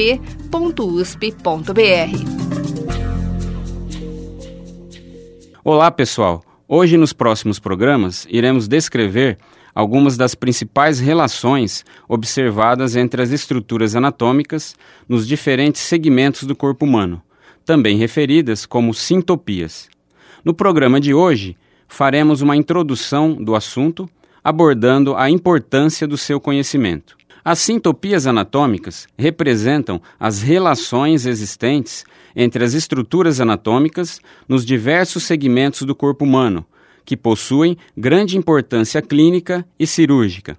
tirapele@fmrp.usp.br. Olá, pessoal. Hoje nos próximos programas iremos descrever algumas das principais relações observadas entre as estruturas anatômicas nos diferentes segmentos do corpo humano, também referidas como sintopias. No programa de hoje, faremos uma introdução do assunto, abordando a importância do seu conhecimento. As sintopias anatômicas representam as relações existentes entre as estruturas anatômicas nos diversos segmentos do corpo humano, que possuem grande importância clínica e cirúrgica.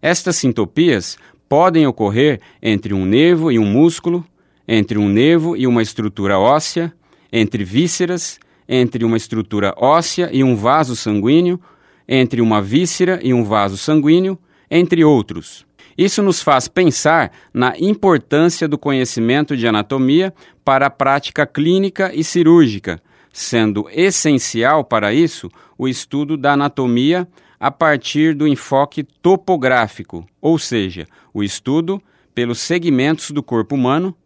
Estas sintopias podem ocorrer entre um nervo e um músculo, entre um nervo e uma estrutura óssea, entre vísceras, entre uma estrutura óssea e um vaso sanguíneo, entre uma víscera e um vaso sanguíneo, entre outros. Isso nos faz pensar na importância do conhecimento de anatomia para a prática clínica e cirúrgica, sendo essencial para isso o estudo da anatomia a partir do enfoque topográfico, ou seja, o estudo pelos segmentos do corpo humano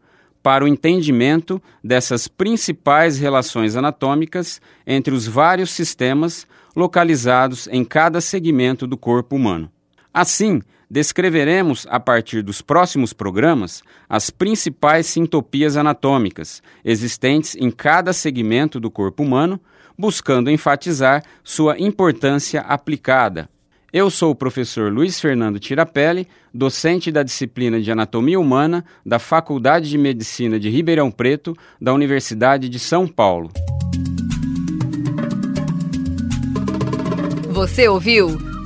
para o entendimento dessas principais relações anatômicas entre os vários sistemas localizados em cada segmento do corpo humano. Assim, descreveremos, a partir dos próximos programas, as principais sintopias anatômicas existentes em cada segmento do corpo humano, buscando enfatizar sua importância aplicada. Eu sou o professor Luiz Fernando Tirapelli, docente da disciplina de Anatomia Humana da Faculdade de Medicina de Ribeirão Preto, da Universidade de São Paulo. Você ouviu?